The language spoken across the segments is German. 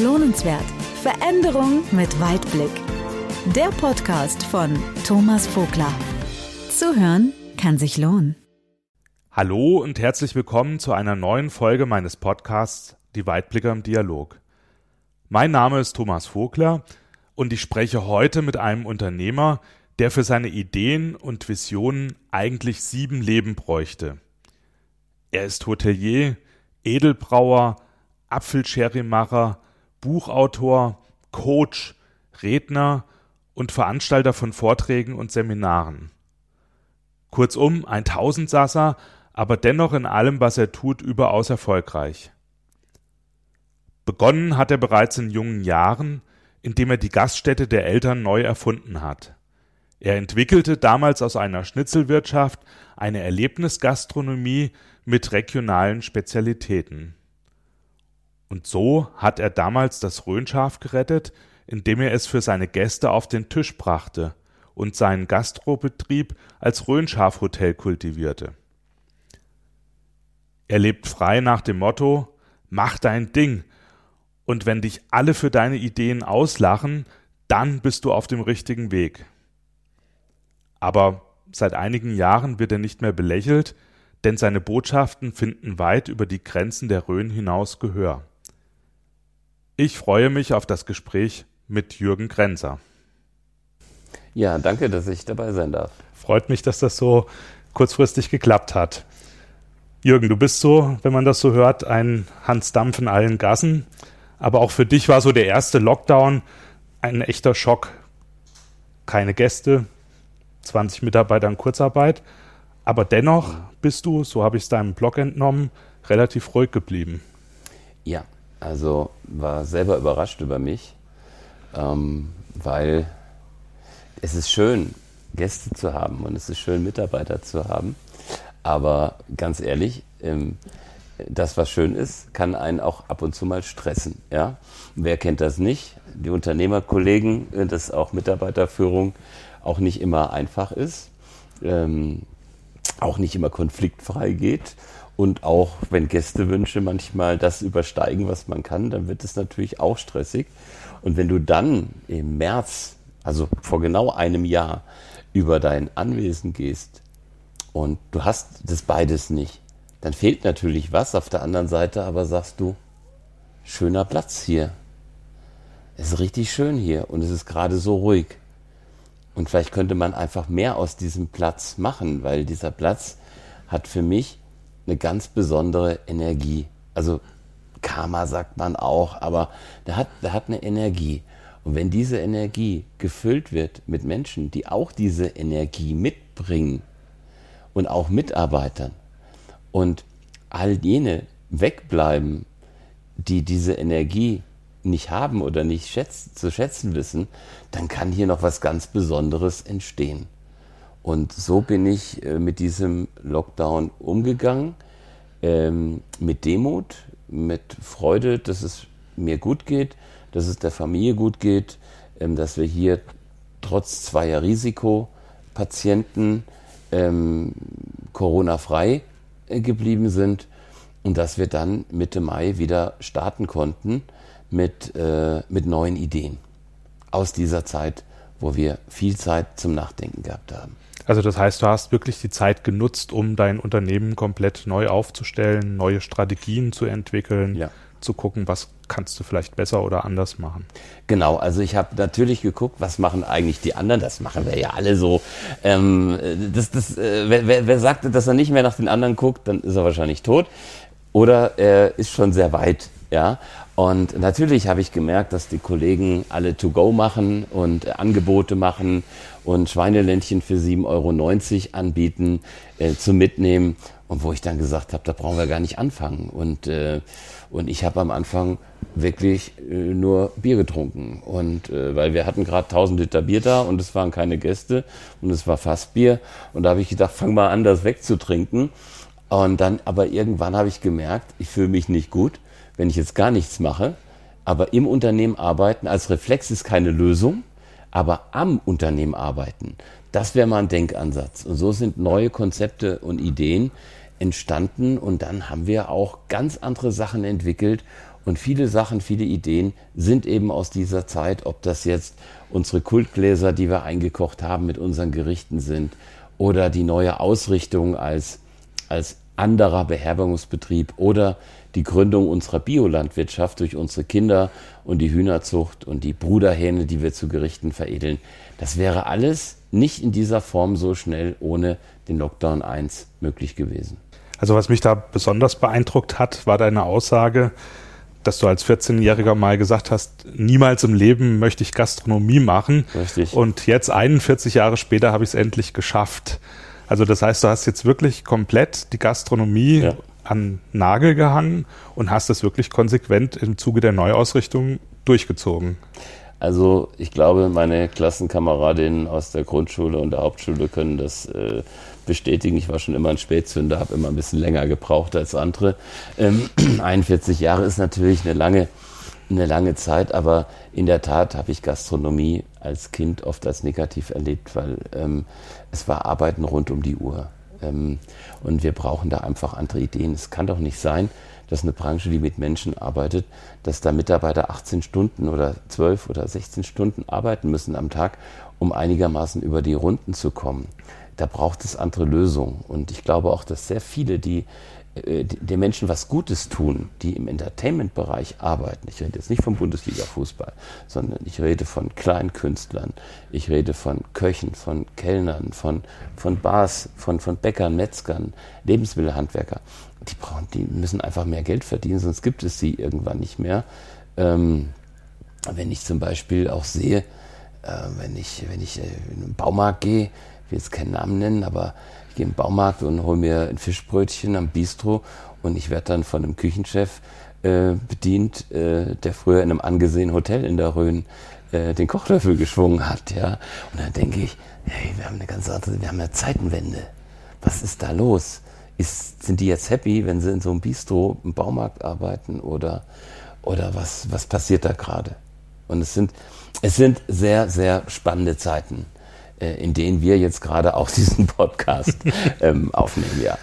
Lohnenswert. Veränderung mit Weitblick. Der Podcast von Thomas Vogler. Zuhören kann sich lohnen. Hallo und herzlich willkommen zu einer neuen Folge meines Podcasts Die Weitblicker im Dialog. Mein Name ist Thomas Vogler und ich spreche heute mit einem Unternehmer, der für seine Ideen und Visionen eigentlich sieben Leben bräuchte. Er ist Hotelier, Edelbrauer, Apfelsherrymacher, Buchautor, Coach, Redner und Veranstalter von Vorträgen und Seminaren. Kurzum ein Tausendsasser, aber dennoch in allem, was er tut, überaus erfolgreich. Begonnen hat er bereits in jungen Jahren, indem er die Gaststätte der Eltern neu erfunden hat. Er entwickelte damals aus einer Schnitzelwirtschaft eine Erlebnisgastronomie mit regionalen Spezialitäten. Und so hat er damals das Rhönschaf gerettet, indem er es für seine Gäste auf den Tisch brachte und seinen Gastrobetrieb als Rhönschafhotel kultivierte. Er lebt frei nach dem Motto Mach dein Ding, und wenn dich alle für deine Ideen auslachen, dann bist du auf dem richtigen Weg. Aber seit einigen Jahren wird er nicht mehr belächelt, denn seine Botschaften finden weit über die Grenzen der Rhön hinaus Gehör. Ich freue mich auf das Gespräch mit Jürgen Grenzer. Ja, danke, dass ich dabei sein darf. Freut mich, dass das so kurzfristig geklappt hat. Jürgen, du bist so, wenn man das so hört, ein Hans Dampf in allen Gassen. Aber auch für dich war so der erste Lockdown ein echter Schock. Keine Gäste, 20 Mitarbeiter in Kurzarbeit. Aber dennoch bist du, so habe ich es deinem Blog entnommen, relativ ruhig geblieben. Ja, also war selber überrascht über mich, ähm, weil es ist schön, Gäste zu haben und es ist schön, Mitarbeiter zu haben. Aber ganz ehrlich, ähm, das, was schön ist, kann einen auch ab und zu mal stressen. Ja? Wer kennt das nicht? Die Unternehmerkollegen, äh, dass auch Mitarbeiterführung auch nicht immer einfach ist, ähm, auch nicht immer konfliktfrei geht und auch wenn Gästewünsche manchmal das übersteigen, was man kann, dann wird es natürlich auch stressig. Und wenn du dann im März, also vor genau einem Jahr, über dein Anwesen gehst und du hast das beides nicht, dann fehlt natürlich was. Auf der anderen Seite aber sagst du, schöner Platz hier. Es ist richtig schön hier und es ist gerade so ruhig. Und vielleicht könnte man einfach mehr aus diesem Platz machen, weil dieser Platz hat für mich eine ganz besondere Energie. Also Karma sagt man auch, aber der hat, der hat eine Energie. Und wenn diese Energie gefüllt wird mit Menschen, die auch diese Energie mitbringen und auch Mitarbeitern und all jene wegbleiben, die diese Energie nicht haben oder nicht schätzen, zu schätzen wissen, dann kann hier noch was ganz Besonderes entstehen. Und so bin ich äh, mit diesem Lockdown umgegangen, ähm, mit Demut, mit Freude, dass es mir gut geht, dass es der Familie gut geht, ähm, dass wir hier trotz zweier Risikopatienten ähm, Corona-frei äh, geblieben sind und dass wir dann Mitte Mai wieder starten konnten mit, äh, mit neuen Ideen aus dieser Zeit, wo wir viel Zeit zum Nachdenken gehabt haben. Also das heißt, du hast wirklich die Zeit genutzt, um dein Unternehmen komplett neu aufzustellen, neue Strategien zu entwickeln, ja. zu gucken, was kannst du vielleicht besser oder anders machen. Genau, also ich habe natürlich geguckt, was machen eigentlich die anderen, das machen wir ja alle so. Ähm, das, das, äh, wer, wer sagt, dass er nicht mehr nach den anderen guckt, dann ist er wahrscheinlich tot oder er ist schon sehr weit. Ja, und natürlich habe ich gemerkt, dass die Kollegen alle To-Go machen und Angebote machen und Schweineländchen für 7,90 Euro anbieten äh, zum Mitnehmen. Und wo ich dann gesagt habe, da brauchen wir gar nicht anfangen. Und, äh, und ich habe am Anfang wirklich äh, nur Bier getrunken. Und äh, weil wir hatten gerade 1000 Liter Bier da und es waren keine Gäste und es war Fassbier. Und da habe ich gedacht, fang mal an, das wegzutrinken. Und dann, aber irgendwann habe ich gemerkt, ich fühle mich nicht gut wenn ich jetzt gar nichts mache, aber im Unternehmen arbeiten, als Reflex ist keine Lösung, aber am Unternehmen arbeiten, das wäre mal ein Denkansatz. Und so sind neue Konzepte und Ideen entstanden und dann haben wir auch ganz andere Sachen entwickelt Und viele Sachen, viele Ideen sind eben aus dieser Zeit, ob das jetzt unsere Kultgläser, die wir eingekocht haben mit unseren Gerichten sind, oder die neue Ausrichtung als, als anderer Beherbergungsbetrieb oder die Gründung unserer Biolandwirtschaft durch unsere Kinder und die Hühnerzucht und die Bruderhähne, die wir zu Gerichten veredeln. Das wäre alles nicht in dieser Form so schnell ohne den Lockdown 1 möglich gewesen. Also was mich da besonders beeindruckt hat, war deine Aussage, dass du als 14-Jähriger mal gesagt hast, niemals im Leben möchte ich Gastronomie machen. Richtig. Und jetzt 41 Jahre später habe ich es endlich geschafft. Also das heißt, du hast jetzt wirklich komplett die Gastronomie ja. An Nagel gehangen und hast es wirklich konsequent im Zuge der Neuausrichtung durchgezogen. Also ich glaube, meine Klassenkameradinnen aus der Grundschule und der Hauptschule können das äh, bestätigen. Ich war schon immer ein Spätzünder, habe immer ein bisschen länger gebraucht als andere. Ähm, 41 Jahre ist natürlich eine lange, eine lange Zeit, aber in der Tat habe ich Gastronomie als Kind oft als negativ erlebt, weil ähm, es war Arbeiten rund um die Uhr. Ähm, und wir brauchen da einfach andere Ideen. Es kann doch nicht sein, dass eine Branche, die mit Menschen arbeitet, dass da Mitarbeiter 18 Stunden oder 12 oder 16 Stunden arbeiten müssen am Tag, um einigermaßen über die Runden zu kommen. Da braucht es andere Lösungen. Und ich glaube auch, dass sehr viele, die den Menschen was Gutes tun, die im Entertainment-Bereich arbeiten. Ich rede jetzt nicht vom Bundesliga-Fußball, sondern ich rede von Kleinkünstlern, ich rede von Köchen, von Kellnern, von, von Bars, von, von Bäckern, Metzgern, Lebensmittelhandwerker. Die, brauchen, die müssen einfach mehr Geld verdienen, sonst gibt es sie irgendwann nicht mehr. Ähm, wenn ich zum Beispiel auch sehe, äh, wenn ich, wenn ich äh, in einen Baumarkt gehe, ich will jetzt keinen Namen nennen, aber gehe im Baumarkt und hole mir ein Fischbrötchen am Bistro und ich werde dann von einem Küchenchef äh, bedient, äh, der früher in einem angesehenen Hotel in der Rhön äh, den Kochlöffel geschwungen hat, ja. Und dann denke ich, hey, wir haben eine ganz andere, wir haben eine Zeitenwende. Was ist da los? Ist, sind die jetzt happy, wenn sie in so einem Bistro im Baumarkt arbeiten oder, oder was, was passiert da gerade? Und es sind, es sind sehr, sehr spannende Zeiten. Äh, in denen wir jetzt gerade auch diesen Podcast ähm, aufnehmen, ja.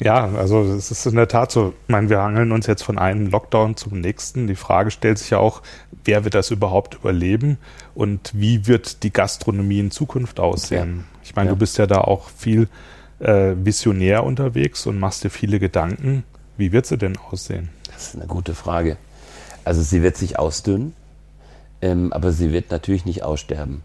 Ja, also es ist in der Tat so. Ich meine, wir hangeln uns jetzt von einem Lockdown zum nächsten. Die Frage stellt sich ja auch, wer wird das überhaupt überleben und wie wird die Gastronomie in Zukunft aussehen? Ja. Ich meine, ja. du bist ja da auch viel äh, visionär unterwegs und machst dir viele Gedanken. Wie wird sie denn aussehen? Das ist eine gute Frage. Also sie wird sich ausdünnen, ähm, aber sie wird natürlich nicht aussterben,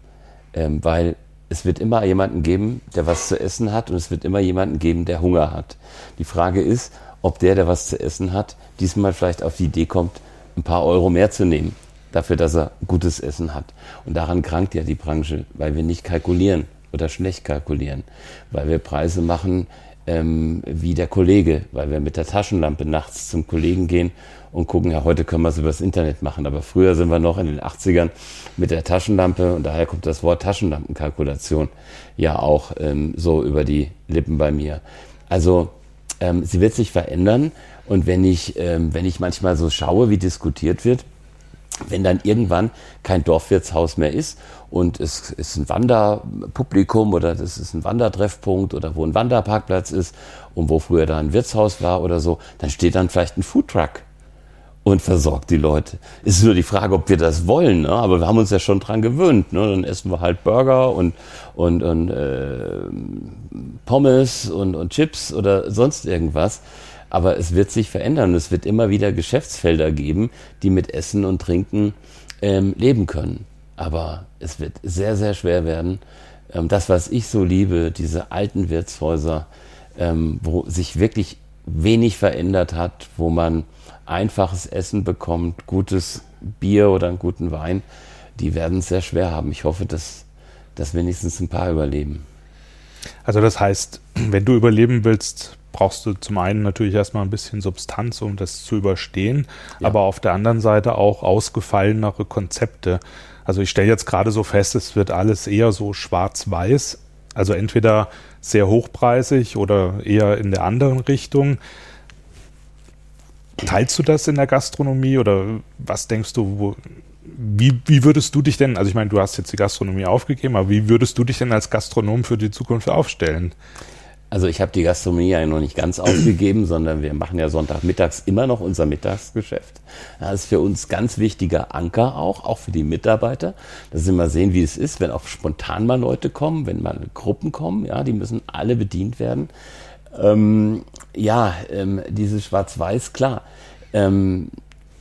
ähm, weil es wird immer jemanden geben, der was zu essen hat und es wird immer jemanden geben, der Hunger hat. Die Frage ist, ob der, der was zu essen hat, diesmal vielleicht auf die Idee kommt, ein paar Euro mehr zu nehmen, dafür, dass er gutes Essen hat. Und daran krankt ja die Branche, weil wir nicht kalkulieren oder schlecht kalkulieren, weil wir Preise machen ähm, wie der Kollege, weil wir mit der Taschenlampe nachts zum Kollegen gehen und gucken, ja, heute können wir es übers Internet machen. Aber früher sind wir noch in den 80ern mit der Taschenlampe und daher kommt das Wort Taschenlampenkalkulation ja auch ähm, so über die Lippen bei mir. Also ähm, sie wird sich verändern und wenn ich, ähm, wenn ich manchmal so schaue, wie diskutiert wird, wenn dann irgendwann kein Dorfwirtshaus mehr ist und es ist ein Wanderpublikum oder das ist ein Wandertreffpunkt oder wo ein Wanderparkplatz ist und wo früher da ein Wirtshaus war oder so, dann steht dann vielleicht ein Foodtruck und versorgt die Leute. Es ist nur die Frage, ob wir das wollen, ne? aber wir haben uns ja schon dran gewöhnt. Ne? Dann essen wir halt Burger und, und, und äh, Pommes und, und Chips oder sonst irgendwas. Aber es wird sich verändern es wird immer wieder Geschäftsfelder geben, die mit Essen und Trinken ähm, leben können. Aber es wird sehr, sehr schwer werden. Ähm, das, was ich so liebe, diese alten Wirtshäuser, ähm, wo sich wirklich wenig verändert hat, wo man einfaches Essen bekommt, gutes Bier oder einen guten Wein, die werden es sehr schwer haben. Ich hoffe, dass, dass wenigstens ein paar überleben. Also das heißt, wenn du überleben willst, brauchst du zum einen natürlich erstmal ein bisschen Substanz, um das zu überstehen, ja. aber auf der anderen Seite auch ausgefallenere Konzepte. Also ich stelle jetzt gerade so fest, es wird alles eher so schwarz-weiß, also entweder sehr hochpreisig oder eher in der anderen Richtung. Teilst du das in der Gastronomie oder was denkst du, wo, wie, wie würdest du dich denn, also ich meine, du hast jetzt die Gastronomie aufgegeben, aber wie würdest du dich denn als Gastronom für die Zukunft aufstellen? Also ich habe die Gastronomie ja noch nicht ganz aufgegeben, sondern wir machen ja Sonntagmittags immer noch unser Mittagsgeschäft. Das ist für uns ganz wichtiger Anker auch, auch für die Mitarbeiter, dass sie mal sehen, wie es ist, wenn auch spontan mal Leute kommen, wenn mal Gruppen kommen, ja, die müssen alle bedient werden. Ähm, ja, ähm, dieses Schwarz-Weiß, klar. Ähm,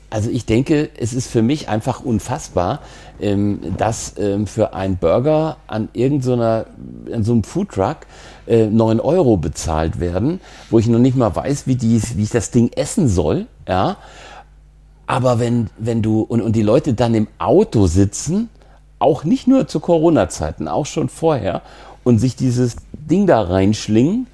also ich denke, es ist für mich einfach unfassbar, ähm, dass ähm, für einen Burger an irgendeiner, an so einem Foodtruck äh, 9 Euro bezahlt werden, wo ich noch nicht mal weiß, wie, die, wie ich das Ding essen soll, ja. Aber wenn, wenn du, und, und die Leute dann im Auto sitzen, auch nicht nur zu Corona-Zeiten, auch schon vorher, und sich dieses Ding da reinschlingen,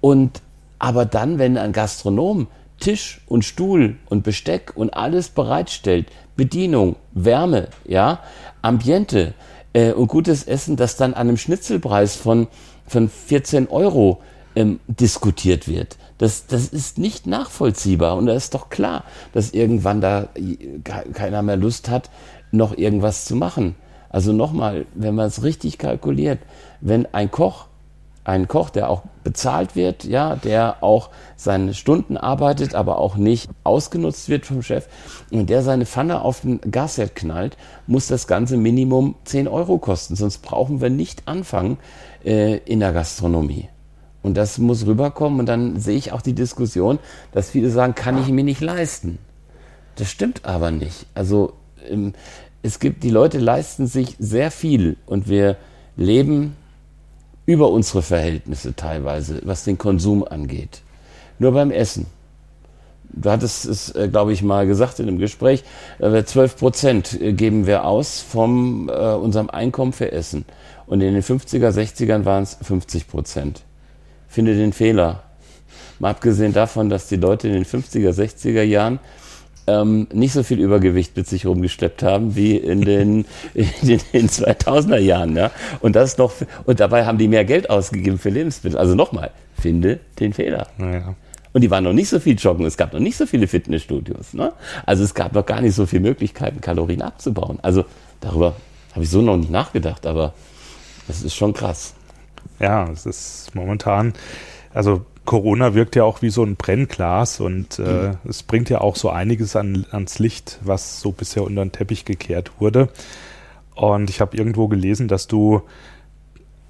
und aber dann, wenn ein Gastronom Tisch und Stuhl und Besteck und alles bereitstellt, Bedienung, Wärme, ja, Ambiente äh, und gutes Essen, das dann an einem Schnitzelpreis von, von 14 Euro ähm, diskutiert wird. Das, das ist nicht nachvollziehbar und da ist doch klar, dass irgendwann da keiner mehr Lust hat, noch irgendwas zu machen. Also nochmal, wenn man es richtig kalkuliert, wenn ein Koch ein Koch, der auch bezahlt wird, ja, der auch seine Stunden arbeitet, aber auch nicht ausgenutzt wird vom Chef und der seine Pfanne auf den Gasherd knallt, muss das ganze Minimum 10 Euro kosten. Sonst brauchen wir nicht anfangen äh, in der Gastronomie. Und das muss rüberkommen und dann sehe ich auch die Diskussion, dass viele sagen, kann ich mir nicht leisten. Das stimmt aber nicht. Also ähm, es gibt, die Leute leisten sich sehr viel und wir leben über unsere Verhältnisse teilweise, was den Konsum angeht. Nur beim Essen. Du hattest es, äh, glaube ich, mal gesagt in einem Gespräch, äh, 12 Prozent äh, geben wir aus von äh, unserem Einkommen für Essen. Und in den 50er, 60ern waren es 50 Prozent. Finde den Fehler. Mal abgesehen davon, dass die Leute in den 50er, 60er Jahren ähm, nicht so viel Übergewicht mit sich rumgeschleppt haben wie in den, in den, in 2000er Jahren. Ja? Und das noch, und dabei haben die mehr Geld ausgegeben für Lebensmittel. Also nochmal, finde den Fehler. Naja. Und die waren noch nicht so viel joggen, es gab noch nicht so viele Fitnessstudios. Ne? Also es gab noch gar nicht so viele Möglichkeiten, Kalorien abzubauen. Also darüber habe ich so noch nicht nachgedacht, aber das ist schon krass. Ja, es ist momentan, also Corona wirkt ja auch wie so ein Brennglas und äh, mhm. es bringt ja auch so einiges an, ans Licht, was so bisher unter den Teppich gekehrt wurde. Und ich habe irgendwo gelesen, dass du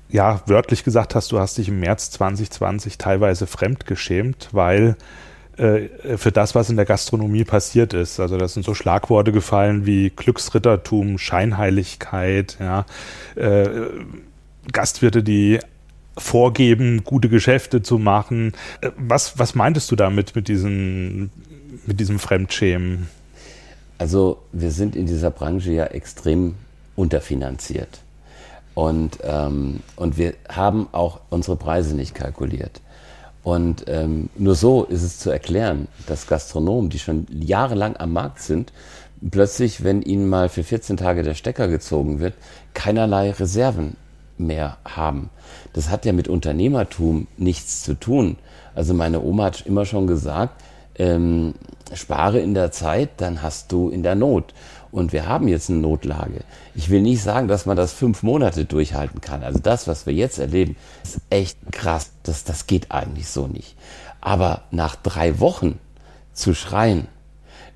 ja wörtlich gesagt hast, du hast dich im März 2020 teilweise fremdgeschämt, weil äh, für das, was in der Gastronomie passiert ist. Also das sind so Schlagworte gefallen wie Glücksrittertum, Scheinheiligkeit, ja, äh, Gastwirte, die vorgeben, gute Geschäfte zu machen. Äh, was, was meintest du damit mit, diesen, mit diesem Fremdschämen? Also wir sind in dieser Branche ja extrem unterfinanziert. Und, ähm, und wir haben auch unsere Preise nicht kalkuliert. Und ähm, nur so ist es zu erklären, dass Gastronomen, die schon jahrelang am Markt sind, plötzlich, wenn ihnen mal für 14 Tage der Stecker gezogen wird, keinerlei Reserven mehr haben. Das hat ja mit Unternehmertum nichts zu tun. Also meine Oma hat immer schon gesagt, ähm, spare in der Zeit, dann hast du in der Not. Und wir haben jetzt eine Notlage. Ich will nicht sagen, dass man das fünf Monate durchhalten kann. Also das, was wir jetzt erleben, ist echt krass. Das, das geht eigentlich so nicht. Aber nach drei Wochen zu schreien,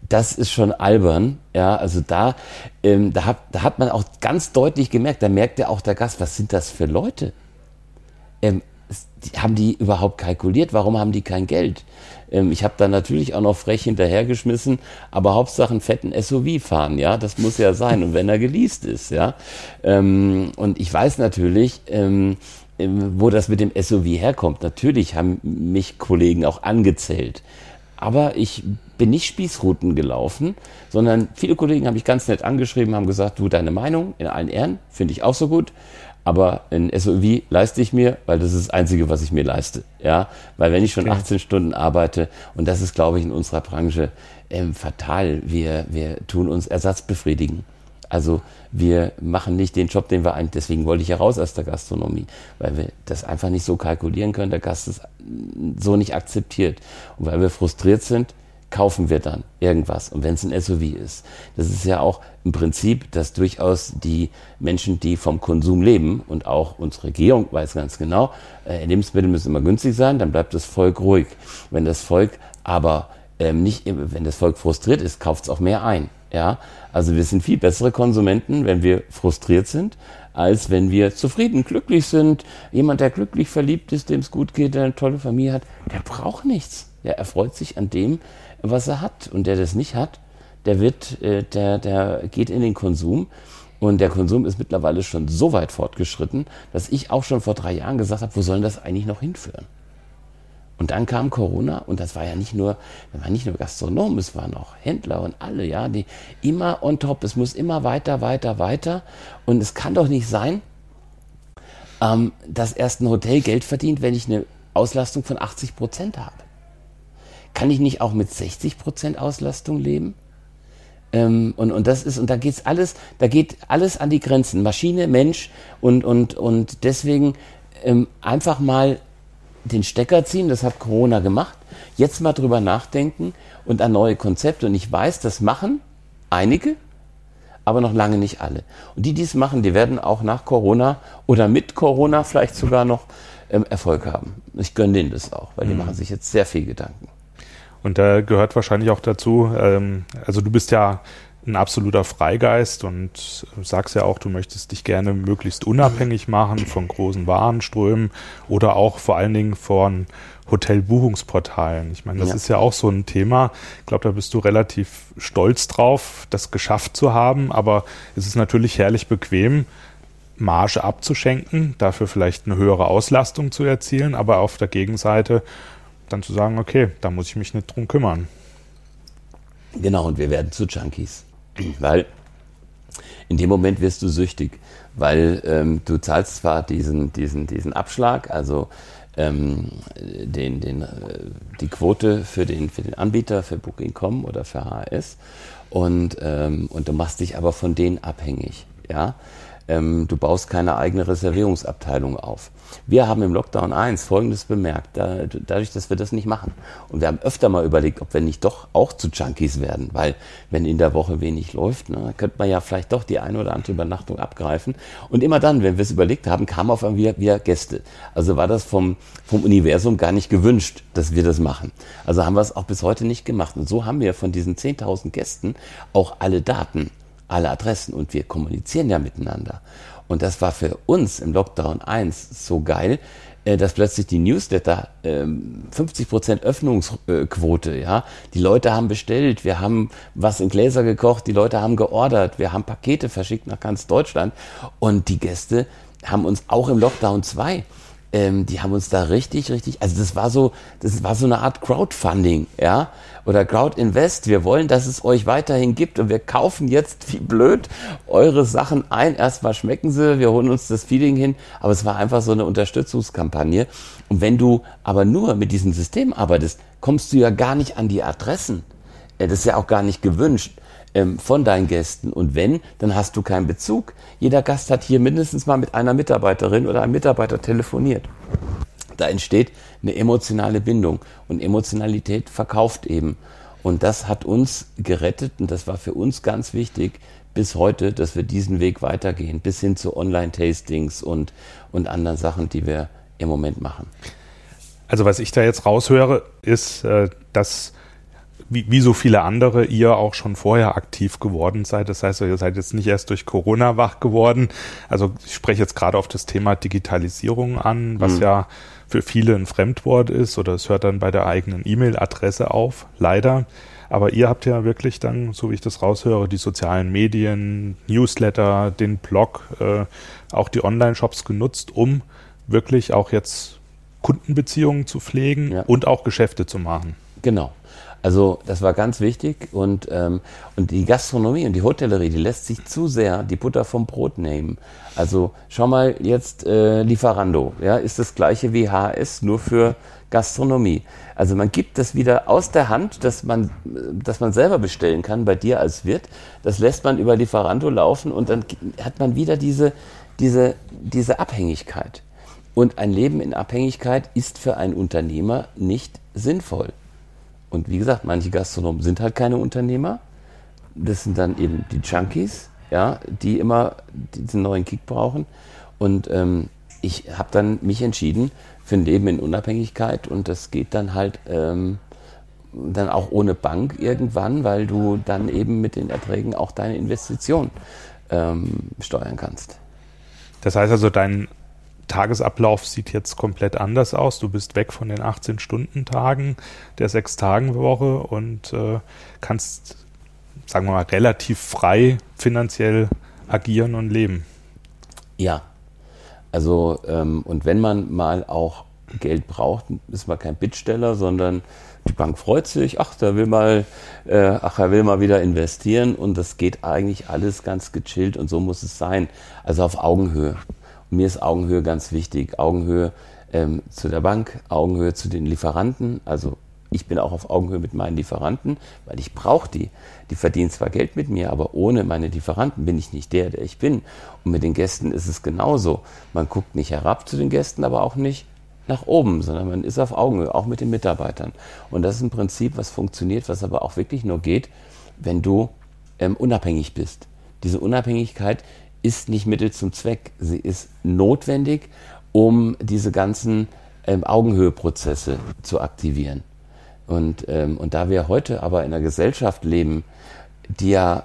das ist schon albern. Ja, also da, ähm, da, hat, da hat man auch ganz deutlich gemerkt, da merkt ja auch der Gast, was sind das für Leute? Ähm, haben die überhaupt kalkuliert? Warum haben die kein Geld? Ähm, ich habe da natürlich auch noch frech hinterhergeschmissen, aber Hauptsache einen fetten SUV fahren, ja, das muss ja sein. Und wenn er geleast ist, ja. Ähm, und ich weiß natürlich, ähm, ähm, wo das mit dem SUV herkommt. Natürlich haben mich Kollegen auch angezählt. Aber ich bin nicht Spießrouten gelaufen, sondern viele Kollegen haben mich ganz nett angeschrieben, haben gesagt, du, deine Meinung in allen Ehren, finde ich auch so gut. Aber ein SOV leiste ich mir, weil das ist das Einzige, was ich mir leiste. Ja, weil wenn ich schon 18 Stunden arbeite, und das ist, glaube ich, in unserer Branche ähm, fatal, wir, wir tun uns Ersatz befriedigen. Also wir machen nicht den Job, den wir eigentlich, deswegen wollte ich ja raus aus der Gastronomie, weil wir das einfach nicht so kalkulieren können, der Gast ist so nicht akzeptiert. Und weil wir frustriert sind, kaufen wir dann irgendwas. Und wenn es ein SUV ist, das ist ja auch im Prinzip, dass durchaus die Menschen, die vom Konsum leben und auch unsere Regierung weiß ganz genau, äh, Lebensmittel müssen immer günstig sein, dann bleibt das Volk ruhig. Wenn das Volk aber ähm, nicht, wenn das Volk frustriert ist, kauft es auch mehr ein. Ja, also wir sind viel bessere Konsumenten, wenn wir frustriert sind, als wenn wir zufrieden, glücklich sind. Jemand, der glücklich verliebt ist, dem es gut geht, der eine tolle Familie hat, der braucht nichts. Der erfreut sich an dem, was er hat. Und der das nicht hat, der wird, äh, der, der geht in den Konsum. Und der Konsum ist mittlerweile schon so weit fortgeschritten, dass ich auch schon vor drei Jahren gesagt habe, wo soll das eigentlich noch hinführen? Und dann kam Corona und das war ja nicht nur, das war nicht nur Gastronomen, es waren auch Händler und alle, ja, die immer on top, es muss immer weiter, weiter, weiter. Und es kann doch nicht sein, ähm, dass erst ein Hotel Geld verdient, wenn ich eine Auslastung von 80 Prozent habe. Kann ich nicht auch mit 60 Prozent Auslastung leben? Ähm, und, und das ist, und da geht's alles, da geht alles an die Grenzen. Maschine, Mensch und, und, und deswegen ähm, einfach mal den Stecker ziehen, das hat Corona gemacht. Jetzt mal drüber nachdenken und an neue Konzepte. Und ich weiß, das machen einige, aber noch lange nicht alle. Und die, die es machen, die werden auch nach Corona oder mit Corona vielleicht sogar noch ähm, Erfolg haben. Ich gönne denen das auch, weil die mhm. machen sich jetzt sehr viel Gedanken. Und da gehört wahrscheinlich auch dazu, ähm, also du bist ja ein absoluter Freigeist und sagst ja auch, du möchtest dich gerne möglichst unabhängig machen von großen Warenströmen oder auch vor allen Dingen von Hotelbuchungsportalen. Ich meine, das ja. ist ja auch so ein Thema. Ich glaube, da bist du relativ stolz drauf, das geschafft zu haben, aber es ist natürlich herrlich bequem, Marge abzuschenken, dafür vielleicht eine höhere Auslastung zu erzielen, aber auf der Gegenseite dann zu sagen, okay, da muss ich mich nicht drum kümmern. Genau, und wir werden zu Junkies. Weil in dem Moment wirst du süchtig, weil ähm, du zahlst zwar diesen, diesen, diesen Abschlag, also ähm, den, den, äh, die Quote für den, für den Anbieter, für Booking.com oder für HRS und, ähm, und du machst dich aber von denen abhängig. Ja? Ähm, du baust keine eigene Reservierungsabteilung auf. Wir haben im Lockdown 1 Folgendes bemerkt, da, dadurch, dass wir das nicht machen. Und wir haben öfter mal überlegt, ob wir nicht doch auch zu Junkies werden, weil wenn in der Woche wenig läuft, ne, könnte man ja vielleicht doch die eine oder andere Übernachtung abgreifen. Und immer dann, wenn wir es überlegt haben, kamen auf einmal wieder, wieder Gäste. Also war das vom, vom Universum gar nicht gewünscht, dass wir das machen. Also haben wir es auch bis heute nicht gemacht. Und so haben wir von diesen 10.000 Gästen auch alle Daten alle Adressen und wir kommunizieren ja miteinander. Und das war für uns im Lockdown 1 so geil, äh, dass plötzlich die Newsletter 50% ähm, Öffnungsquote, ja. Die Leute haben bestellt, wir haben was in Gläser gekocht, die Leute haben geordert, wir haben Pakete verschickt nach ganz Deutschland und die Gäste haben uns auch im Lockdown 2 ähm, die haben uns da richtig, richtig, also das war so, das war so eine Art Crowdfunding, ja, oder Crowdinvest. Wir wollen, dass es euch weiterhin gibt und wir kaufen jetzt wie blöd eure Sachen ein. Erstmal schmecken sie, wir holen uns das Feeling hin, aber es war einfach so eine Unterstützungskampagne. Und wenn du aber nur mit diesem System arbeitest, kommst du ja gar nicht an die Adressen. Das ist ja auch gar nicht gewünscht ähm, von deinen Gästen. Und wenn, dann hast du keinen Bezug. Jeder Gast hat hier mindestens mal mit einer Mitarbeiterin oder einem Mitarbeiter telefoniert. Da entsteht eine emotionale Bindung und Emotionalität verkauft eben. Und das hat uns gerettet und das war für uns ganz wichtig bis heute, dass wir diesen Weg weitergehen, bis hin zu Online-Tastings und, und anderen Sachen, die wir im Moment machen. Also was ich da jetzt raushöre, ist, äh, dass wie, wie so viele andere, ihr auch schon vorher aktiv geworden seid. Das heißt, ihr seid jetzt nicht erst durch Corona wach geworden. Also ich spreche jetzt gerade auf das Thema Digitalisierung an, was mhm. ja für viele ein Fremdwort ist oder es hört dann bei der eigenen E-Mail-Adresse auf, leider. Aber ihr habt ja wirklich dann, so wie ich das raushöre, die sozialen Medien, Newsletter, den Blog, äh, auch die Online-Shops genutzt, um wirklich auch jetzt Kundenbeziehungen zu pflegen ja. und auch Geschäfte zu machen. Genau. Also das war ganz wichtig und, ähm, und die Gastronomie und die Hotellerie, die lässt sich zu sehr die Butter vom Brot nehmen. Also schau mal jetzt äh, Lieferando, ja, ist das gleiche wie HS, nur für Gastronomie. Also man gibt das wieder aus der Hand, dass man, dass man selber bestellen kann bei dir als Wirt. Das lässt man über Lieferando laufen und dann hat man wieder diese, diese, diese Abhängigkeit. Und ein Leben in Abhängigkeit ist für einen Unternehmer nicht sinnvoll. Und wie gesagt, manche Gastronomen sind halt keine Unternehmer. Das sind dann eben die Junkies, ja, die immer diesen neuen Kick brauchen. Und ähm, ich habe dann mich entschieden für ein Leben in Unabhängigkeit und das geht dann halt ähm, dann auch ohne Bank irgendwann, weil du dann eben mit den Erträgen auch deine Investition ähm, steuern kannst. Das heißt also, dein Tagesablauf sieht jetzt komplett anders aus. Du bist weg von den 18-Stunden-Tagen der Sechs-Tagen-Woche und äh, kannst, sagen wir mal, relativ frei finanziell agieren und leben. Ja. Also, ähm, und wenn man mal auch Geld braucht, ist man kein Bittsteller, sondern die Bank freut sich, ach, der will mal, äh, ach, er will mal wieder investieren und das geht eigentlich alles ganz gechillt und so muss es sein. Also auf Augenhöhe. Mir ist Augenhöhe ganz wichtig. Augenhöhe ähm, zu der Bank, Augenhöhe zu den Lieferanten. Also ich bin auch auf Augenhöhe mit meinen Lieferanten, weil ich brauche die. Die verdienen zwar Geld mit mir, aber ohne meine Lieferanten bin ich nicht der, der ich bin. Und mit den Gästen ist es genauso. Man guckt nicht herab zu den Gästen, aber auch nicht nach oben, sondern man ist auf Augenhöhe, auch mit den Mitarbeitern. Und das ist ein Prinzip, was funktioniert, was aber auch wirklich nur geht, wenn du ähm, unabhängig bist. Diese Unabhängigkeit ist nicht Mittel zum Zweck. Sie ist notwendig, um diese ganzen ähm, Augenhöheprozesse zu aktivieren. Und, ähm, und da wir heute aber in einer Gesellschaft leben, die ja,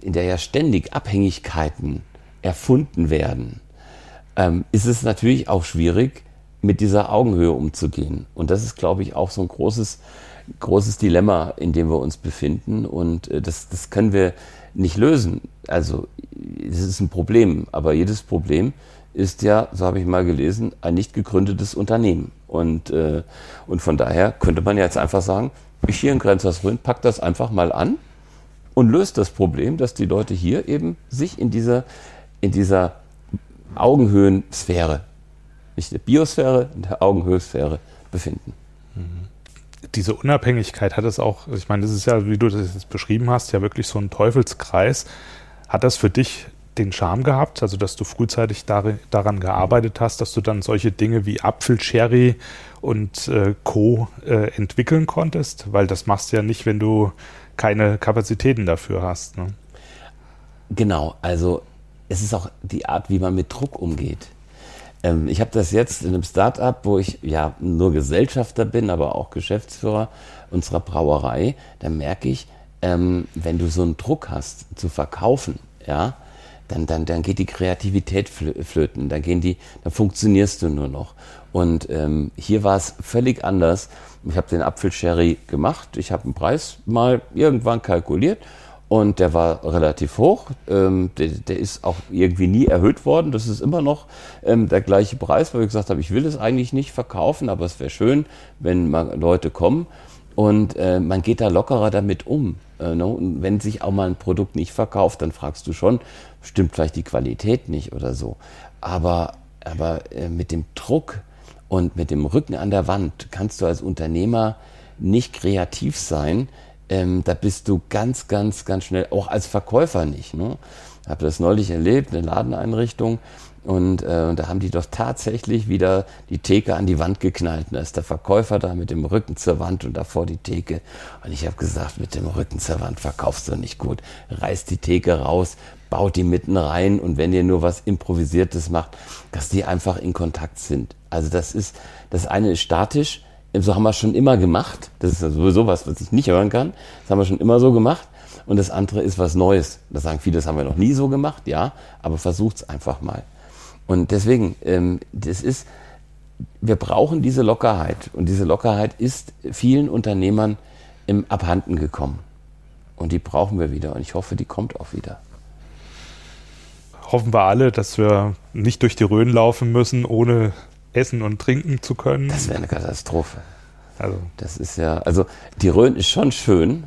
in der ja ständig Abhängigkeiten erfunden werden, ähm, ist es natürlich auch schwierig, mit dieser Augenhöhe umzugehen. Und das ist, glaube ich, auch so ein großes, großes Dilemma, in dem wir uns befinden. Und äh, das, das können wir nicht lösen. Also, es ist ein Problem. Aber jedes Problem ist ja, so habe ich mal gelesen, ein nicht gegründetes Unternehmen. Und, äh, und von daher könnte man jetzt einfach sagen, ich hier in Grenzers-Rhön pack das einfach mal an und löst das Problem, dass die Leute hier eben sich in dieser, in dieser Augenhöhensphäre nicht der Biosphäre, in der Augenhöhesphäre befinden. Mhm. Diese Unabhängigkeit hat es auch, ich meine, das ist ja, wie du das jetzt beschrieben hast, ja wirklich so ein Teufelskreis. Hat das für dich den Charme gehabt, also dass du frühzeitig daran gearbeitet hast, dass du dann solche Dinge wie Apfelsherry und äh, Co. Äh, entwickeln konntest? Weil das machst du ja nicht, wenn du keine Kapazitäten dafür hast. Ne? Genau, also es ist auch die Art, wie man mit Druck umgeht. Ähm, ich habe das jetzt in einem Start-up, wo ich ja nur Gesellschafter bin, aber auch Geschäftsführer unserer Brauerei. Da merke ich, ähm, wenn du so einen Druck hast zu verkaufen, ja, dann, dann, dann geht die Kreativität flöten, dann gehen die, dann funktionierst du nur noch. Und ähm, hier war es völlig anders. Ich habe den Apfelsherry gemacht, ich habe einen Preis mal irgendwann kalkuliert und der war relativ hoch. Ähm, der, der, ist auch irgendwie nie erhöht worden. Das ist immer noch ähm, der gleiche Preis, weil ich gesagt habe, ich will es eigentlich nicht verkaufen, aber es wäre schön, wenn mal Leute kommen. Und äh, man geht da lockerer damit um. Äh, ne? Und wenn sich auch mal ein Produkt nicht verkauft, dann fragst du schon, stimmt vielleicht die Qualität nicht oder so. Aber, aber äh, mit dem Druck und mit dem Rücken an der Wand kannst du als Unternehmer nicht kreativ sein, ähm, da bist du ganz, ganz, ganz schnell, auch als Verkäufer nicht. Ne? Ich habe das neulich erlebt, eine Ladeneinrichtung. Und, äh, da haben die doch tatsächlich wieder die Theke an die Wand geknallt. Da ist der Verkäufer da mit dem Rücken zur Wand und davor die Theke. Und ich habe gesagt, mit dem Rücken zur Wand verkaufst du nicht gut. Reißt die Theke raus, baut die mitten rein und wenn ihr nur was Improvisiertes macht, dass die einfach in Kontakt sind. Also das ist, das eine ist statisch, so haben wir schon immer gemacht. Das ist sowieso was, was ich nicht hören kann. Das haben wir schon immer so gemacht. Und das andere ist was Neues. Das sagen viele, das haben wir noch nie so gemacht, ja, aber versucht's einfach mal. Und deswegen, ähm, das ist, wir brauchen diese Lockerheit. Und diese Lockerheit ist vielen Unternehmern im Abhanden gekommen. Und die brauchen wir wieder. Und ich hoffe, die kommt auch wieder. Hoffen wir alle, dass wir nicht durch die Rhön laufen müssen, ohne essen und trinken zu können. Das wäre eine Katastrophe. Also. Das ist ja, also die Rhön ist schon schön,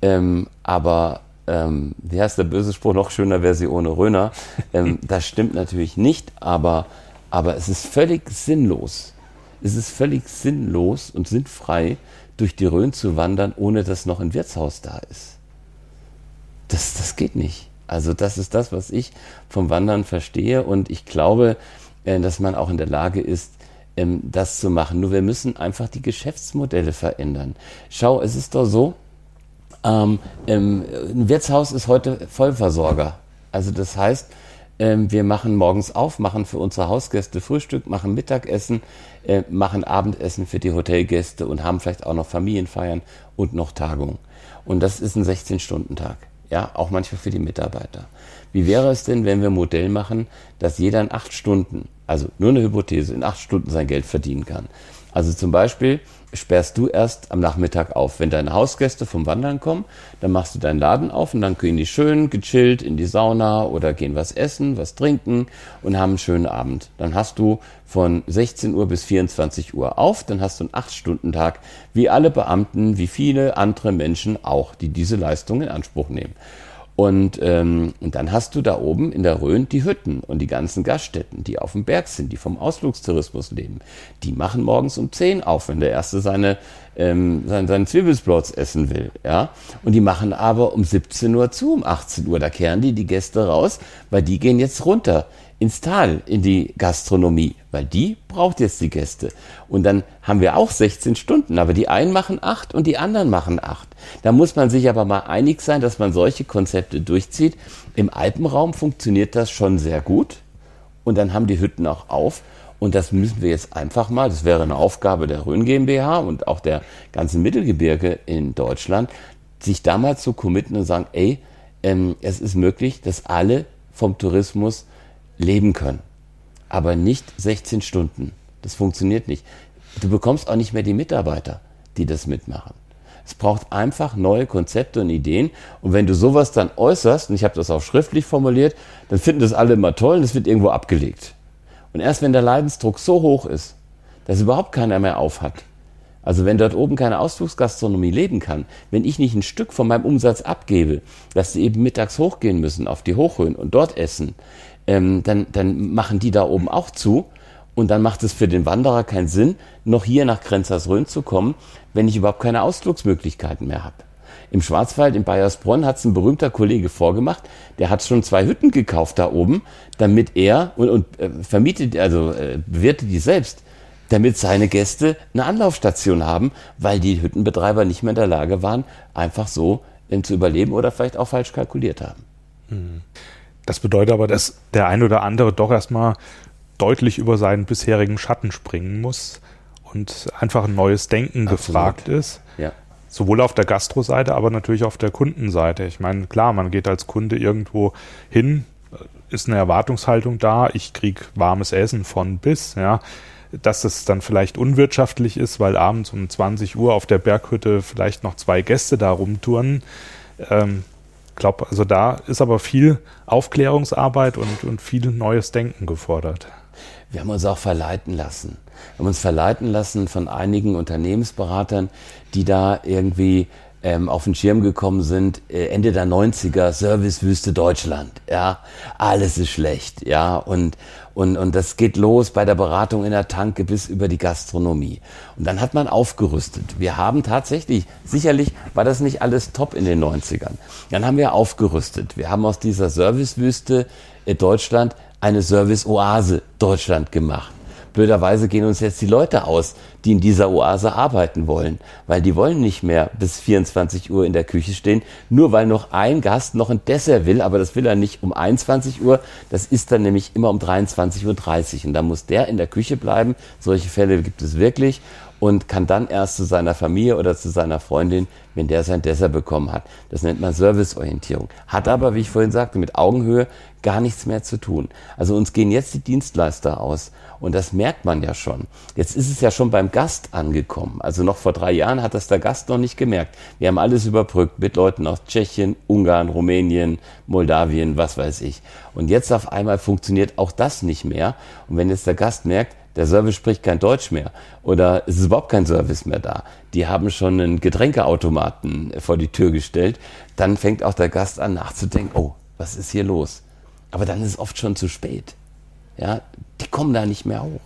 ähm, aber ähm, wie heißt der böse Spruch, noch schöner wäre sie ohne Röner. Ähm, das stimmt natürlich nicht, aber, aber es ist völlig sinnlos. Es ist völlig sinnlos und sinnfrei, durch die Rhön zu wandern, ohne dass noch ein Wirtshaus da ist. Das, das geht nicht. Also das ist das, was ich vom Wandern verstehe und ich glaube, äh, dass man auch in der Lage ist, ähm, das zu machen. Nur wir müssen einfach die Geschäftsmodelle verändern. Schau, es ist doch so, ähm, ähm, ein Wirtshaus ist heute Vollversorger. Also das heißt, ähm, wir machen morgens auf, machen für unsere Hausgäste Frühstück, machen Mittagessen, äh, machen Abendessen für die Hotelgäste und haben vielleicht auch noch Familienfeiern und noch Tagungen. Und das ist ein 16-Stunden-Tag. Ja, auch manchmal für die Mitarbeiter. Wie wäre es denn, wenn wir ein Modell machen, dass jeder in acht Stunden, also nur eine Hypothese, in acht Stunden sein Geld verdienen kann? Also zum Beispiel, sperrst du erst am Nachmittag auf. Wenn deine Hausgäste vom Wandern kommen, dann machst du deinen Laden auf und dann gehen die schön gechillt in die Sauna oder gehen was essen, was trinken und haben einen schönen Abend. Dann hast du von 16 Uhr bis 24 Uhr auf, dann hast du einen 8-Stunden-Tag, wie alle Beamten, wie viele andere Menschen auch, die diese Leistung in Anspruch nehmen. Und, ähm, und dann hast du da oben in der Rhön die Hütten und die ganzen Gaststätten, die auf dem Berg sind, die vom Ausflugstourismus leben. Die machen morgens um 10 auf, wenn der Erste seine, ähm, seinen, seinen Zwiebelsplotz essen will. Ja? Und die machen aber um 17 Uhr zu, um 18 Uhr. Da kehren die die Gäste raus, weil die gehen jetzt runter ins Tal, in die Gastronomie, weil die braucht jetzt die Gäste. Und dann haben wir auch 16 Stunden, aber die einen machen acht und die anderen machen acht. Da muss man sich aber mal einig sein, dass man solche Konzepte durchzieht. Im Alpenraum funktioniert das schon sehr gut und dann haben die Hütten auch auf. Und das müssen wir jetzt einfach mal, das wäre eine Aufgabe der Rhön GmbH und auch der ganzen Mittelgebirge in Deutschland, sich da mal zu committen und sagen, ey, ähm, es ist möglich, dass alle vom Tourismus leben können. Aber nicht 16 Stunden. Das funktioniert nicht. Du bekommst auch nicht mehr die Mitarbeiter, die das mitmachen. Es braucht einfach neue Konzepte und Ideen. Und wenn du sowas dann äußerst, und ich habe das auch schriftlich formuliert, dann finden das alle immer toll und es wird irgendwo abgelegt. Und erst wenn der Leidensdruck so hoch ist, dass überhaupt keiner mehr aufhat, also wenn dort oben keine Ausflugsgastronomie leben kann, wenn ich nicht ein Stück von meinem Umsatz abgebe, dass sie eben mittags hochgehen müssen auf die Hochhöhen und dort essen, ähm, dann, dann machen die da oben auch zu. Und dann macht es für den Wanderer keinen Sinn, noch hier nach Grenzers-Rhön zu kommen, wenn ich überhaupt keine Ausflugsmöglichkeiten mehr habe. Im Schwarzwald, in Bayersbronn, hat es ein berühmter Kollege vorgemacht, der hat schon zwei Hütten gekauft da oben, damit er und, und äh, vermietet, also äh, bewirtet die selbst, damit seine Gäste eine Anlaufstation haben, weil die Hüttenbetreiber nicht mehr in der Lage waren, einfach so äh, zu überleben oder vielleicht auch falsch kalkuliert haben. Hm. Das bedeutet aber, dass der ein oder andere doch erstmal deutlich über seinen bisherigen Schatten springen muss und einfach ein neues Denken Absolut. gefragt ist. Ja. Sowohl auf der Gastro-Seite, aber natürlich auf der Kundenseite. Ich meine, klar, man geht als Kunde irgendwo hin, ist eine Erwartungshaltung da, ich kriege warmes Essen von bis, ja. Dass es dann vielleicht unwirtschaftlich ist, weil abends um 20 Uhr auf der Berghütte vielleicht noch zwei Gäste da rumtouren, ähm, glaube, also da ist aber viel Aufklärungsarbeit und, und viel neues Denken gefordert. Wir haben uns auch verleiten lassen. Wir haben uns verleiten lassen von einigen Unternehmensberatern, die da irgendwie ähm, auf den Schirm gekommen sind, äh, Ende der 90er, Servicewüste Deutschland, ja, alles ist schlecht, ja, und, und, und das geht los bei der Beratung in der Tanke bis über die Gastronomie. Und dann hat man aufgerüstet. Wir haben tatsächlich, sicherlich war das nicht alles top in den 90ern. Dann haben wir aufgerüstet. Wir haben aus dieser Servicewüste äh, Deutschland eine Service-Oase Deutschland gemacht. Blöderweise gehen uns jetzt die Leute aus, die in dieser Oase arbeiten wollen, weil die wollen nicht mehr bis 24 Uhr in der Küche stehen, nur weil noch ein Gast noch ein Dessert will, aber das will er nicht um 21 Uhr, das ist dann nämlich immer um 23.30 Uhr und da muss der in der Küche bleiben. Solche Fälle gibt es wirklich und kann dann erst zu seiner Familie oder zu seiner Freundin, wenn der sein Dessert bekommen hat. Das nennt man Serviceorientierung. Hat aber, wie ich vorhin sagte, mit Augenhöhe gar nichts mehr zu tun. Also uns gehen jetzt die Dienstleister aus und das merkt man ja schon. Jetzt ist es ja schon beim Gast angekommen. Also noch vor drei Jahren hat das der Gast noch nicht gemerkt. Wir haben alles überbrückt mit Leuten aus Tschechien, Ungarn, Rumänien, Moldawien, was weiß ich. Und jetzt auf einmal funktioniert auch das nicht mehr. Und wenn jetzt der Gast merkt, der Service spricht kein Deutsch mehr oder es ist überhaupt kein Service mehr da. Die haben schon einen Getränkeautomaten vor die Tür gestellt. Dann fängt auch der Gast an nachzudenken, oh, was ist hier los? Aber dann ist es oft schon zu spät. Ja, die kommen da nicht mehr hoch.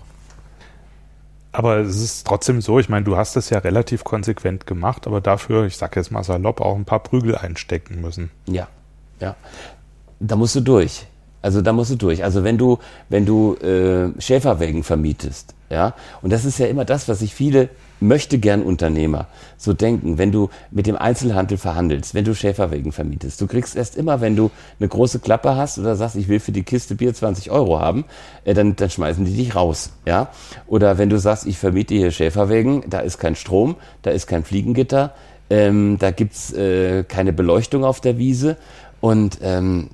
Aber es ist trotzdem so, ich meine, du hast das ja relativ konsequent gemacht, aber dafür, ich sag jetzt mal salopp, auch ein paar Prügel einstecken müssen. Ja, ja. Da musst du durch. Also da musst du durch. Also wenn du, wenn du äh, Schäferwägen vermietest, ja, und das ist ja immer das, was sich viele möchte gern Unternehmer so denken, wenn du mit dem Einzelhandel verhandelst, wenn du Schäferwegen vermietest. Du kriegst erst immer, wenn du eine große Klappe hast oder sagst, ich will für die Kiste Bier 20 Euro haben, äh, dann, dann schmeißen die dich raus. Ja? Oder wenn du sagst, ich vermiete hier Schäferwegen, da ist kein Strom, da ist kein Fliegengitter, ähm, da gibt's äh, keine Beleuchtung auf der Wiese und, ähm,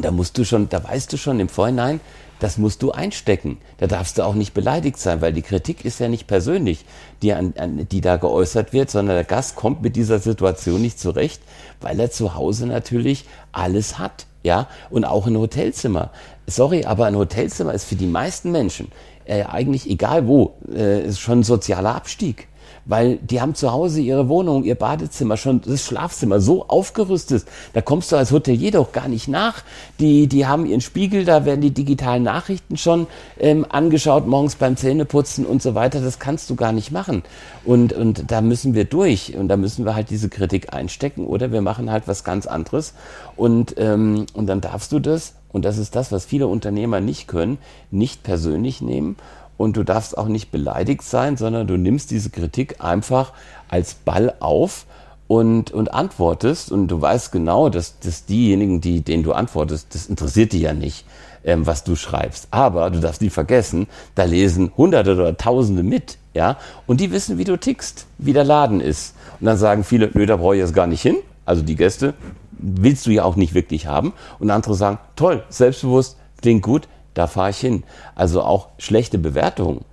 da musst du schon, da weißt du schon im Vorhinein, das musst du einstecken. Da darfst du auch nicht beleidigt sein, weil die Kritik ist ja nicht persönlich, die, an, an, die da geäußert wird, sondern der Gast kommt mit dieser Situation nicht zurecht, weil er zu Hause natürlich alles hat. Ja, und auch ein Hotelzimmer. Sorry, aber ein Hotelzimmer ist für die meisten Menschen äh, eigentlich egal wo, äh, ist schon ein sozialer Abstieg weil die haben zu Hause ihre Wohnung, ihr Badezimmer, schon das Schlafzimmer so aufgerüstet. Da kommst du als Hotelier doch gar nicht nach. Die, die haben ihren Spiegel, da werden die digitalen Nachrichten schon ähm, angeschaut, morgens beim Zähneputzen und so weiter. Das kannst du gar nicht machen. Und, und da müssen wir durch und da müssen wir halt diese Kritik einstecken oder wir machen halt was ganz anderes. Und, ähm, und dann darfst du das, und das ist das, was viele Unternehmer nicht können, nicht persönlich nehmen und du darfst auch nicht beleidigt sein, sondern du nimmst diese Kritik einfach als Ball auf und, und antwortest und du weißt genau, dass, dass diejenigen, die, denen du antwortest, das interessiert die ja nicht, ähm, was du schreibst. Aber du darfst nie vergessen, da lesen Hunderte oder Tausende mit, ja, und die wissen, wie du tickst, wie der Laden ist. Und dann sagen viele, nö, da brauche ich jetzt gar nicht hin. Also die Gäste willst du ja auch nicht wirklich haben. Und andere sagen, toll, selbstbewusst, klingt gut, da fahre ich hin. Also auch schlechte Bewertungen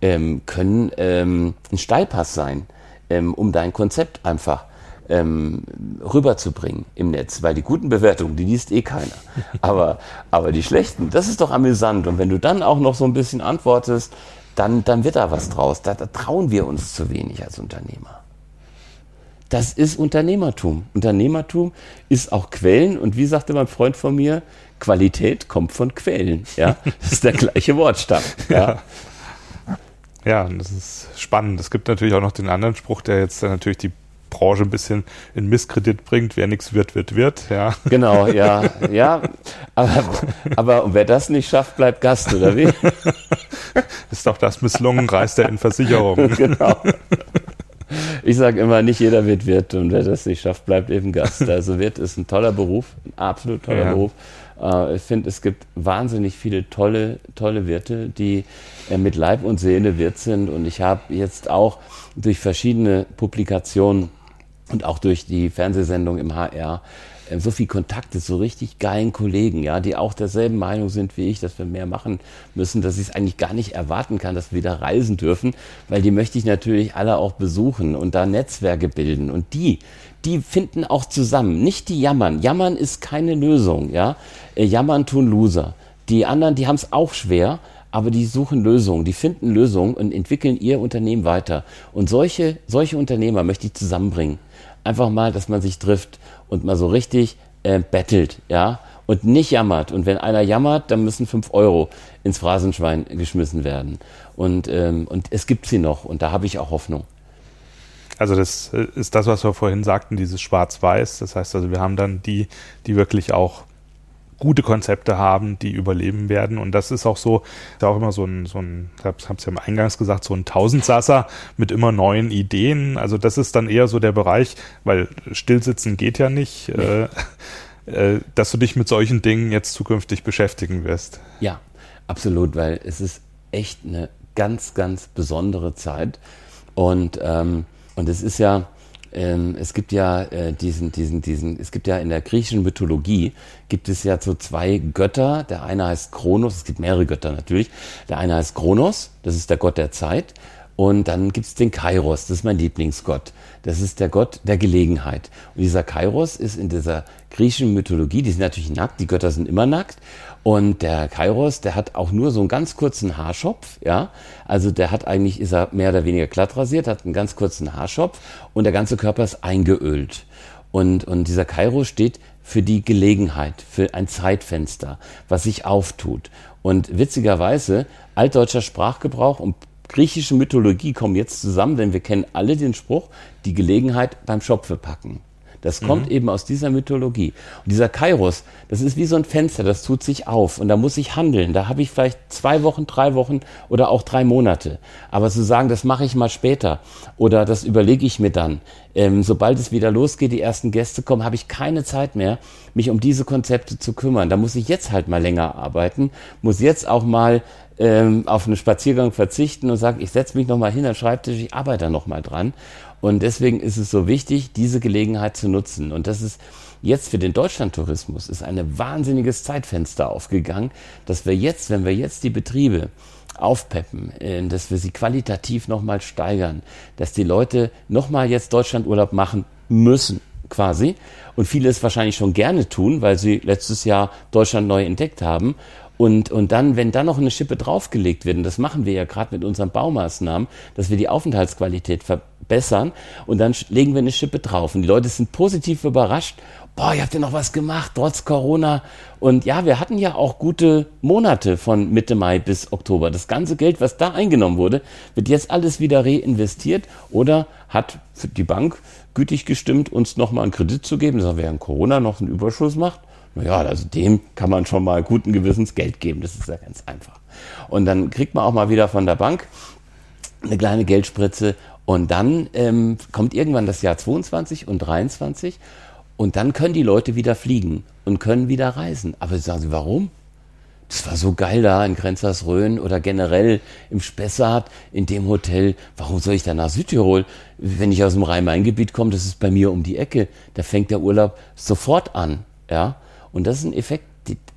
ähm, können ähm, ein Steilpass sein, ähm, um dein Konzept einfach ähm, rüberzubringen im Netz. Weil die guten Bewertungen, die liest eh keiner. Aber, aber die schlechten, das ist doch amüsant. Und wenn du dann auch noch so ein bisschen antwortest, dann, dann wird da was draus. Da, da trauen wir uns zu wenig als Unternehmer. Das ist Unternehmertum. Unternehmertum ist auch Quellen. Und wie sagte mein Freund von mir, Qualität kommt von Quellen. Ja, das ist der gleiche Wortstamm. Ja. ja, das ist spannend. Es gibt natürlich auch noch den anderen Spruch, der jetzt natürlich die Branche ein bisschen in Misskredit bringt. Wer nichts wird, wird, wird. Ja. Genau, ja, ja. Aber, aber wer das nicht schafft, bleibt Gast, oder wie? Ist doch das misslungen, reist er in Versicherung. Genau. Ich sage immer, nicht jeder wird Wirt und wer das nicht schafft, bleibt eben Gast. Also Wirt ist ein toller Beruf, ein absolut toller ja. Beruf. Äh, ich finde, es gibt wahnsinnig viele tolle, tolle Wirte, die äh, mit Leib und Seele Wirt sind. Und ich habe jetzt auch durch verschiedene Publikationen und auch durch die Fernsehsendung im HR so viel Kontakte zu richtig geilen Kollegen, ja, die auch derselben Meinung sind wie ich, dass wir mehr machen müssen, dass ich es eigentlich gar nicht erwarten kann, dass wir wieder reisen dürfen, weil die möchte ich natürlich alle auch besuchen und da Netzwerke bilden und die, die finden auch zusammen, nicht die jammern. Jammern ist keine Lösung, ja. Äh, jammern tun Loser. Die anderen, die haben es auch schwer, aber die suchen Lösungen, die finden Lösungen und entwickeln ihr Unternehmen weiter. Und solche, solche Unternehmer möchte ich zusammenbringen. Einfach mal, dass man sich trifft und mal so richtig äh, bettelt, ja, und nicht jammert. Und wenn einer jammert, dann müssen fünf Euro ins Phrasenschwein geschmissen werden. Und, ähm, und es gibt sie noch und da habe ich auch Hoffnung. Also das äh, ist das, was wir vorhin sagten, dieses Schwarz-Weiß. Das heißt also, wir haben dann die, die wirklich auch gute Konzepte haben, die überleben werden. Und das ist auch so, ist auch immer so ein, so ein, ich habe es ja im Eingangs gesagt, so ein Tausendsasser mit immer neuen Ideen. Also das ist dann eher so der Bereich, weil stillsitzen geht ja nicht, äh, äh, dass du dich mit solchen Dingen jetzt zukünftig beschäftigen wirst. Ja, absolut, weil es ist echt eine ganz, ganz besondere Zeit. Und, ähm, und es ist ja, ähm, es gibt ja äh, diesen, diesen, diesen, es gibt ja in der griechischen Mythologie gibt es ja so zwei Götter. Der eine heißt Kronos, es gibt mehrere Götter natürlich. Der eine heißt Kronos, das ist der Gott der Zeit. Und dann gibt es den Kairos, das ist mein Lieblingsgott. Das ist der Gott der Gelegenheit. Und dieser Kairos ist in dieser griechischen Mythologie, die sind natürlich nackt, die Götter sind immer nackt. Und der Kairos, der hat auch nur so einen ganz kurzen Haarschopf, ja. Also der hat eigentlich, ist er mehr oder weniger glatt rasiert, hat einen ganz kurzen Haarschopf und der ganze Körper ist eingeölt. Und, und dieser Kairos steht für die Gelegenheit, für ein Zeitfenster, was sich auftut. Und witzigerweise, altdeutscher Sprachgebrauch und griechische Mythologie kommen jetzt zusammen, denn wir kennen alle den Spruch, die Gelegenheit beim Schopfe packen. Das kommt mhm. eben aus dieser Mythologie. Und dieser Kairos, das ist wie so ein Fenster, das tut sich auf und da muss ich handeln. Da habe ich vielleicht zwei Wochen, drei Wochen oder auch drei Monate. Aber zu sagen, das mache ich mal später oder das überlege ich mir dann. Ähm, sobald es wieder losgeht, die ersten Gäste kommen, habe ich keine Zeit mehr, mich um diese Konzepte zu kümmern. Da muss ich jetzt halt mal länger arbeiten, muss jetzt auch mal ähm, auf einen Spaziergang verzichten und sagen, ich setze mich nochmal hin an den Schreibtisch, ich arbeite da nochmal dran. Und deswegen ist es so wichtig, diese Gelegenheit zu nutzen. Und das ist jetzt für den Deutschlandtourismus ist ein wahnsinniges Zeitfenster aufgegangen, dass wir jetzt, wenn wir jetzt die Betriebe aufpeppen, äh, dass wir sie qualitativ nochmal steigern, dass die Leute nochmal jetzt Deutschlandurlaub machen müssen, quasi. Und viele es wahrscheinlich schon gerne tun, weil sie letztes Jahr Deutschland neu entdeckt haben. Und, und dann, wenn dann noch eine Schippe draufgelegt wird, und das machen wir ja gerade mit unseren Baumaßnahmen, dass wir die Aufenthaltsqualität verbessern und dann legen wir eine Schippe drauf. Und die Leute sind positiv überrascht. Boah, ihr habt ja noch was gemacht, trotz Corona. Und ja, wir hatten ja auch gute Monate von Mitte Mai bis Oktober. Das ganze Geld, was da eingenommen wurde, wird jetzt alles wieder reinvestiert oder hat die Bank gütig gestimmt, uns nochmal einen Kredit zu geben, dass er während Corona noch einen Überschuss macht ja, also dem kann man schon mal guten Gewissens Geld geben. Das ist ja ganz einfach. Und dann kriegt man auch mal wieder von der Bank eine kleine Geldspritze und dann ähm, kommt irgendwann das Jahr 22 und 23 und dann können die Leute wieder fliegen und können wieder reisen. Aber sagen sie, warum? Das war so geil da in Grenzersröhen oder generell im Spessart in dem Hotel. Warum soll ich da nach Südtirol? Wenn ich aus dem Rhein-Main-Gebiet komme, das ist bei mir um die Ecke. Da fängt der Urlaub sofort an. Ja, und das ist ein Effekt,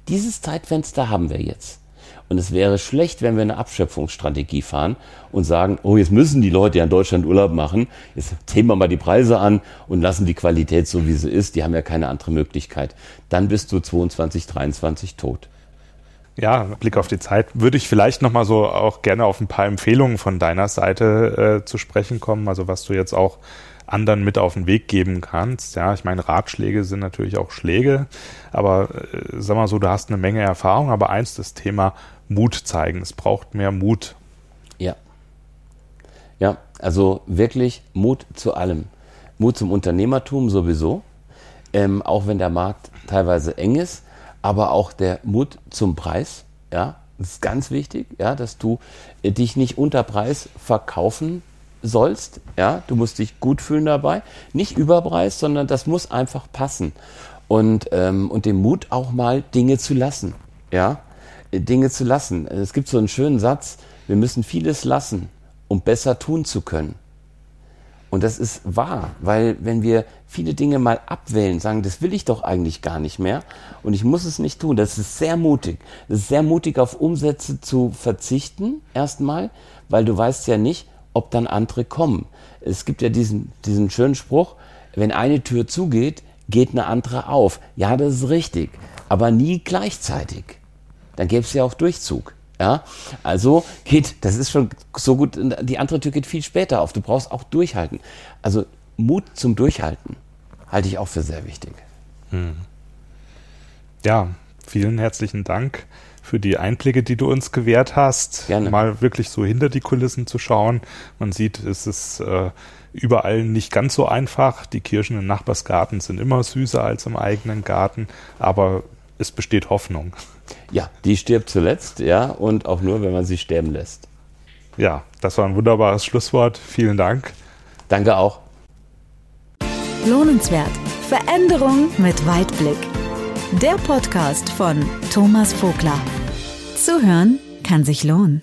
dieses Zeitfenster haben wir jetzt. Und es wäre schlecht, wenn wir eine Abschöpfungsstrategie fahren und sagen, oh, jetzt müssen die Leute ja in Deutschland Urlaub machen, jetzt heben wir mal die Preise an und lassen die Qualität so, wie sie ist, die haben ja keine andere Möglichkeit. Dann bist du 22, 23 tot. Ja, Blick auf die Zeit würde ich vielleicht nochmal so auch gerne auf ein paar Empfehlungen von deiner Seite äh, zu sprechen kommen, also was du jetzt auch anderen mit auf den Weg geben kannst. Ja, ich meine, Ratschläge sind natürlich auch Schläge, aber äh, sag mal so, du hast eine Menge Erfahrung, aber eins das Thema Mut zeigen. Es braucht mehr Mut. Ja. Ja, also wirklich Mut zu allem. Mut zum Unternehmertum sowieso, ähm, auch wenn der Markt teilweise eng ist, aber auch der Mut zum Preis. Ja, das ist ganz wichtig, ja, dass du äh, dich nicht unter Preis verkaufen sollst. Ja, du musst dich gut fühlen dabei. Nicht überpreis, sondern das muss einfach passen. Und, ähm, und den Mut auch mal Dinge zu lassen. Ja, Dinge zu lassen. Es gibt so einen schönen Satz, wir müssen vieles lassen, um besser tun zu können. Und das ist wahr, weil wenn wir viele Dinge mal abwählen, sagen, das will ich doch eigentlich gar nicht mehr und ich muss es nicht tun, das ist sehr mutig. Das ist sehr mutig, auf Umsätze zu verzichten, erstmal, weil du weißt ja nicht, ob dann andere kommen. Es gibt ja diesen, diesen schönen Spruch, wenn eine Tür zugeht, geht eine andere auf. Ja, das ist richtig, aber nie gleichzeitig. Dann gäbe es ja auch Durchzug. Ja, also geht, das ist schon so gut, die andere Tür geht viel später auf. Du brauchst auch durchhalten. Also Mut zum Durchhalten halte ich auch für sehr wichtig. Hm. Ja, vielen herzlichen Dank für die Einblicke, die du uns gewährt hast. Gerne. Mal wirklich so hinter die Kulissen zu schauen. Man sieht, es ist äh, überall nicht ganz so einfach. Die Kirschen im Nachbarsgarten sind immer süßer als im eigenen Garten, aber es besteht Hoffnung. Ja, die stirbt zuletzt, ja, und auch nur, wenn man sie sterben lässt. Ja, das war ein wunderbares Schlusswort. Vielen Dank. Danke auch. Lohnenswert. Veränderung mit Weitblick. Der Podcast von Thomas Vogler. Zuhören kann sich lohnen.